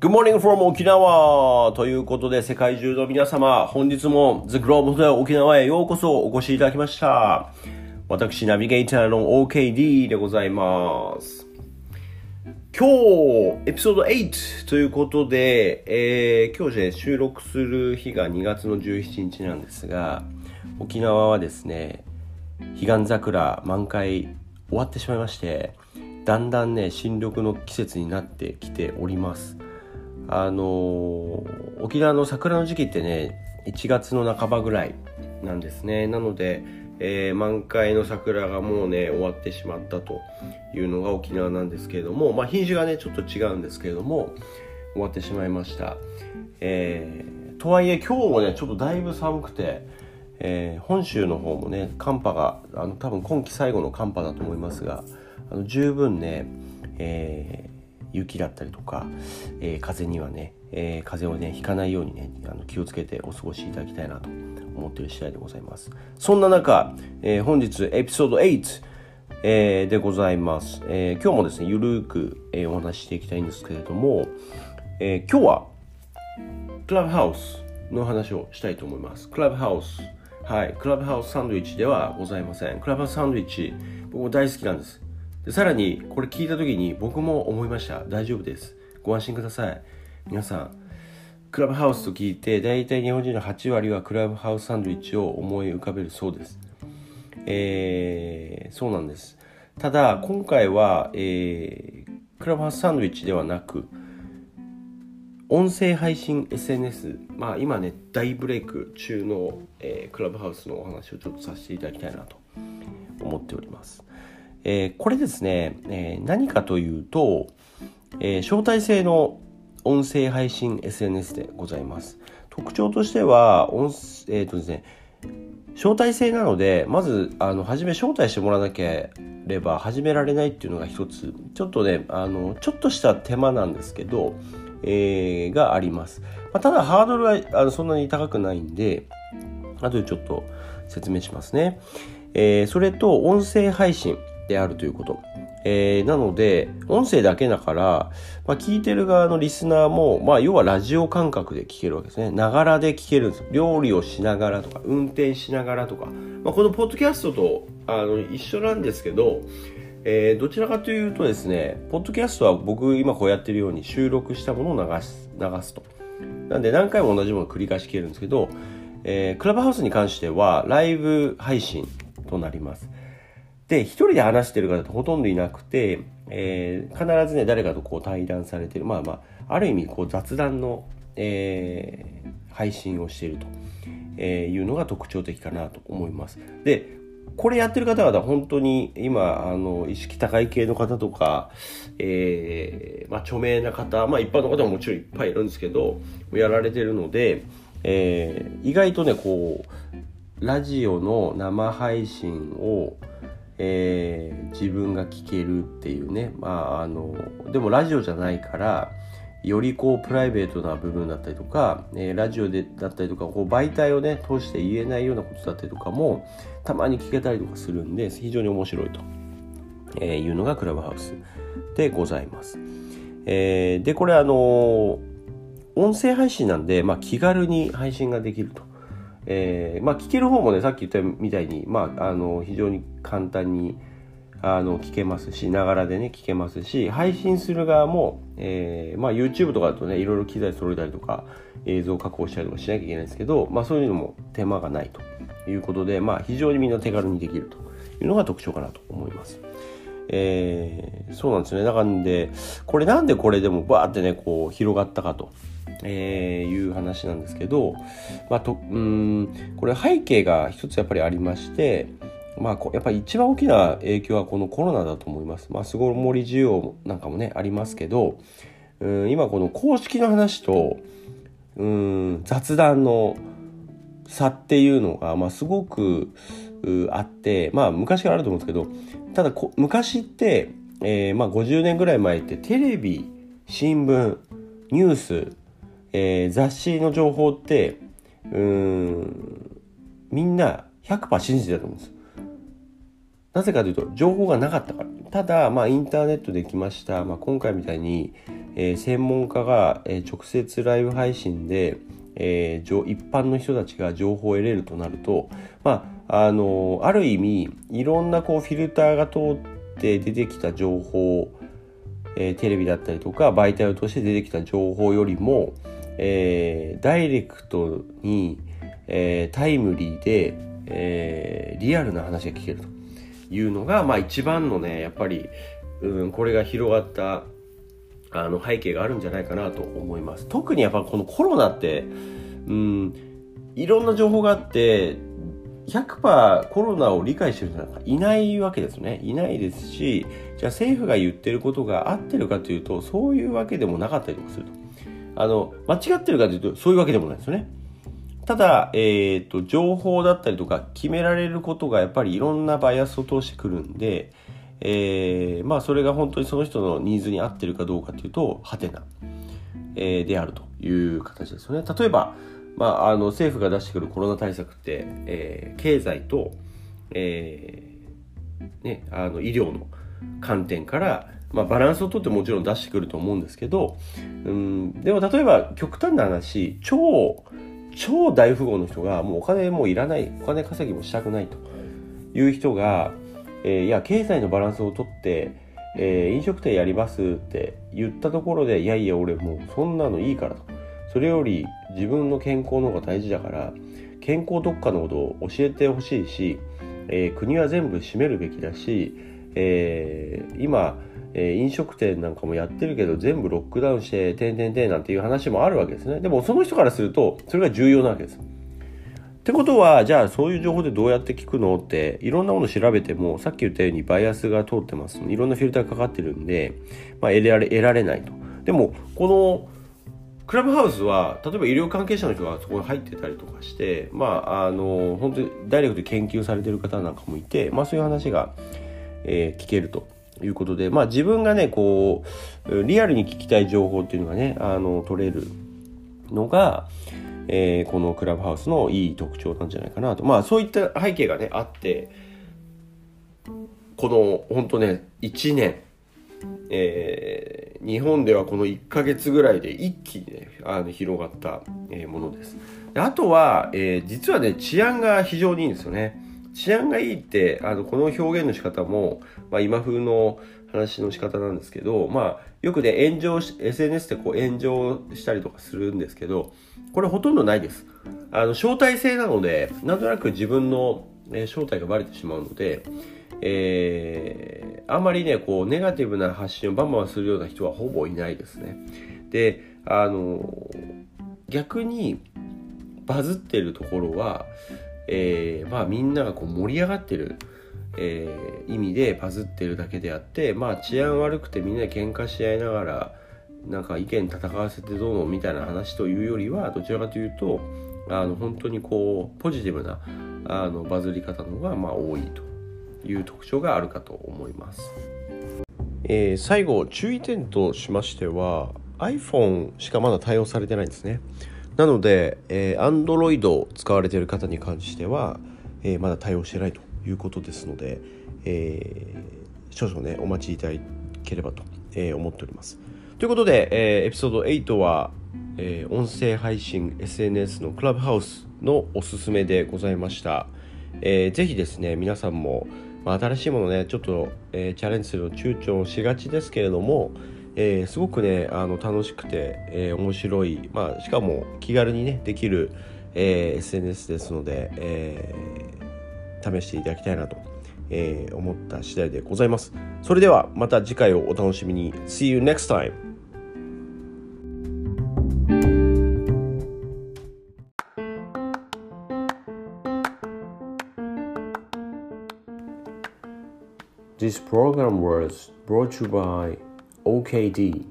Good morning from 沖縄ということで世界中の皆様、本日も The Globe で沖縄へようこそお越しいただきました。私、ナビゲーターの OKD でございます。今日、エピソード8ということで、えー今日ね、収録する日が2月の17日なんですが、沖縄はですね、彼岸桜満開終わってしまいましてだんだんね新緑の季節になってきておりますあのー沖縄の桜の時期ってね1月の半ばぐらいなんですね。なので、えー満開の桜がもうね終わってしまったというのが沖縄なんですけれどもまあ品種がねちょっと違うんですけれども終わってしまいました。えーとはいえ今日もねちょっとだいぶ寒くてえー本州の方もね寒波があの多分今季最後の寒波だと思いますがあの十分ね、えー雪だったりとか、えー風にはね、えー風邪をねひかないようにねあの気をつけてお過ごしいただきたいなと思っている次第でございますそんな中、えー本日エピソード8えーでございます、えー今日もですねゆるーく、えーお話ししていきたいんですけれども、えー今日はクラブハウスの話をしたいと思います。クラブハウス。はい。クラブハウスサンドイッチではございません。クラブハウスサンドイッチ、僕も大好きなんです。さらに、これ聞いた時に僕も思いました。大丈夫です。ご安心ください。皆さん、クラブハウスと聞いて、大体日本人の8割はクラブハウスサンドイッチを思い浮かべるそうです。えーそうなんです。ただ、今回は、えークラブハウスサンドイッチではなく、音声配信 SNS、まあ、今ね大ブレイク中の、えークラブハウスのお話をちょっとさせていただきたいなと思っております、えーこれですね、えー何かというと、えー招待制の音声配信 SNS でございます。特徴としては音えーとですね招待制なのでまずあの初め招待してもらわなければ始められないっていうのが一つ。ちょっとねあのちょっとした手間なんですけど、えーがあります、まあ、ただハードルはあのそんなに高くないんで後でちょっと説明しますね、えーそれと音声配信。であるということ。えーなので音声だけだから、まあ、聞いてる側のリスナーも、まあ、要はラジオ感覚で聞けるわけですね。ながらで聞けるんです料理をしながらとか運転しながらとか、まあ、このポッドキャストとあの一緒なんですけど、えーどちらかというとですねポッドキャストは僕今こうやってるように収録したものを流す流すと。なんで何回も同じものを繰り返し聞けるんですけど、えークラブハウスに関してはライブ配信となります。で、一人で話してる方ってほとんどいなくて、えー必ずね、誰かとこう対談されてる、まあまあ、ある意味こう雑談の、えー配信をしていると、えいうのが特徴的かなと思います。で、これやってる方々本当に今、あの、意識高い系の方とか、えーまあ著名な方、まあ一般の方ももちろんいっぱいいるんですけど、やられてるので、えー意外とね、こう、ラジオの生配信を、えー自分が聞けるっていうねまああのでもラジオじゃないからよりこうプライベートな部分だったりとか、えーラジオでだったりとかこう媒体をね通して言えないようなことだったりとかもたまに聞けたりとかするんで非常に面白いと、えーいうのがクラブハウスでございます。えーでこれあの音声配信なんで、まあ、気軽に配信ができると。えーまあ、聞ける方もねさっき言ったみたいに、まあ、あの非常に簡単にあの聞けますしながらでね聞けますし配信する側も、えーまあ、YouTube とかだとねいろいろ機材揃えたりとか映像加工したりとかしなきゃいけないんですけど、まあ、そういうのも手間がないということで、まあ、非常にみんな手軽にできるというのが特徴かなと思います。えーそうなんですね。だからんで、これなんでこれでもバーってね、こう広がったかと、えーいう話なんですけど、まあ、と、うん、これ背景が一つやっぱりありまして、まあ、こやっぱり一番大きな影響はこのコロナだと思います。まあ、巣ごもり需要なんかもね、ありますけど、うん今この公式の話と、うん、雑談の差っていうのが、まあ、すごくあって、まあ、昔からあると思うんですけど、ただ昔って、えーまあ、50年ぐらい前ってテレビ新聞ニュース、えー雑誌の情報ってうんみんな100%信じてたと思うんです。なぜかというと情報がなかったから。ただ、まあ、インターネットできました、まあ、今回みたいに、えー、専門家が、え、直接ライブ配信で、えー、一般の人たちが情報を得れるとなると、まあ、あのある意味いろんなこうフィルターが通って出てきた情報、えー、テレビだったりとか媒体を通して出てきた情報よりも、えー、ダイレクトに、えー、タイムリーで、えー、リアルな話が聞けるというのが、まあ、一番のねやっぱり、うん、これが広がったあの背景があるんじゃないかなと思います。特にやっぱこのコロナって、うん、いろんな情報があって、100%コロナを理解してる人なんかいないわけですね。いないですし、じゃあ政府が言ってることが合ってるかというと、そういうわけでもなかったりとかすると。あの、間違ってるかというと、そういうわけでもないですよね。ただ、えっ、ー、と、情報だったりとか決められることがやっぱりいろんなバイアスを通してくるんで、えー、まあそれが本当にその人のニーズに合ってるかどうかというとはてな、えー、であるという形ですよね例えば、まあ、あの政府が出してくるコロナ対策って、えー、経済と、えーね、あの医療の観点からまあ、バランスをとってもちろん出してくると思うんですけど、うん、でも例えば極端な話超超大富豪の人がもうお金もういらないお金稼ぎもしたくないという人がえー、いや経済のバランスをとって、えー、飲食店やりますって言ったところでいやいや俺もうそんなのいいからと。それより自分の健康の方が大事だから健康特化のことを教えてほしいし、えー、国は全部閉めるべきだし、えー、今、えー、飲食店なんかもやってるけど全部ロックダウンしててんてんてんなんていう話もあるわけですねでもその人からするとそれが重要なわけですってことは、じゃあそういう情報でどうやって聞くのって、いろんなもの調べても、さっき言ったようにバイアスが通ってます。いろんなフィルターがかかってるんで、まあ、得られ得られないと。でも、このクラブハウスは、例えば医療関係者の人がそこに入ってたりとかして、まあ、あの、本当にダイレクトで研究されてる方なんかもいて、まあそういう話が、えー、聞けると。いうことで、まあ自分がね、こう、リアルに聞きたい情報っていうのがね、あの、取れるのが、えー、このクラブハウスのいい特徴なんじゃないかなと。まあそういった背景がね、あって、この本当ね、1年、えー、日本ではこの1ヶ月ぐらいで一気にね、あの広がった、え、ものです。であとは、えー、実はね、治安が非常にいいんですよね。治安がいいって、あの、この表現の仕方も、まあ今風の話の仕方なんですけど、まあよくね、炎上し、SNS でこう炎上したりとかするんですけど、これほとんどないです。あの、招待制なので、なんとなく自分の、ね、正体がバレてしまうので、えー、あまりね、こう、ネガティブな発信をバンバンするような人はほぼいないですね。で、あの、逆に、バズってるところは、えー、まあみんながこう盛り上がってる、えー、意味でバズってるだけであって、まあ治安悪くてみんな喧嘩し合いながら、なんか意見戦わせてどうのみたいな話というよりはどちらかというとあの本当にこうポジティブなあのバズり方の方がまあ多いという特徴があるかと思います。えー、最後注意点としましては iPhone しかまだ対応されてないんですね。なので、えー、Android を使われている方に関しては、えー、まだ対応してないということですので、えー、少々ねお待ちいただければと、えー、思っております。ということで、えー、エピソード8は、えー、音声配信 SNS のクラブハウスのおすすめでございました。えー、ぜひですね、皆さんも、まあ、新しいものね、ちょっと、えー、チャレンジするの躊躇しがちですけれども、えー、すごくね、あの楽しくて、えー、面白い、まあ、しかも気軽にね、できる、え、SNS ですので、え、試していただきたいなとえ、思った次第でございます。それではまた次回をお楽しみに。See you next time! This program was brought to you by OKD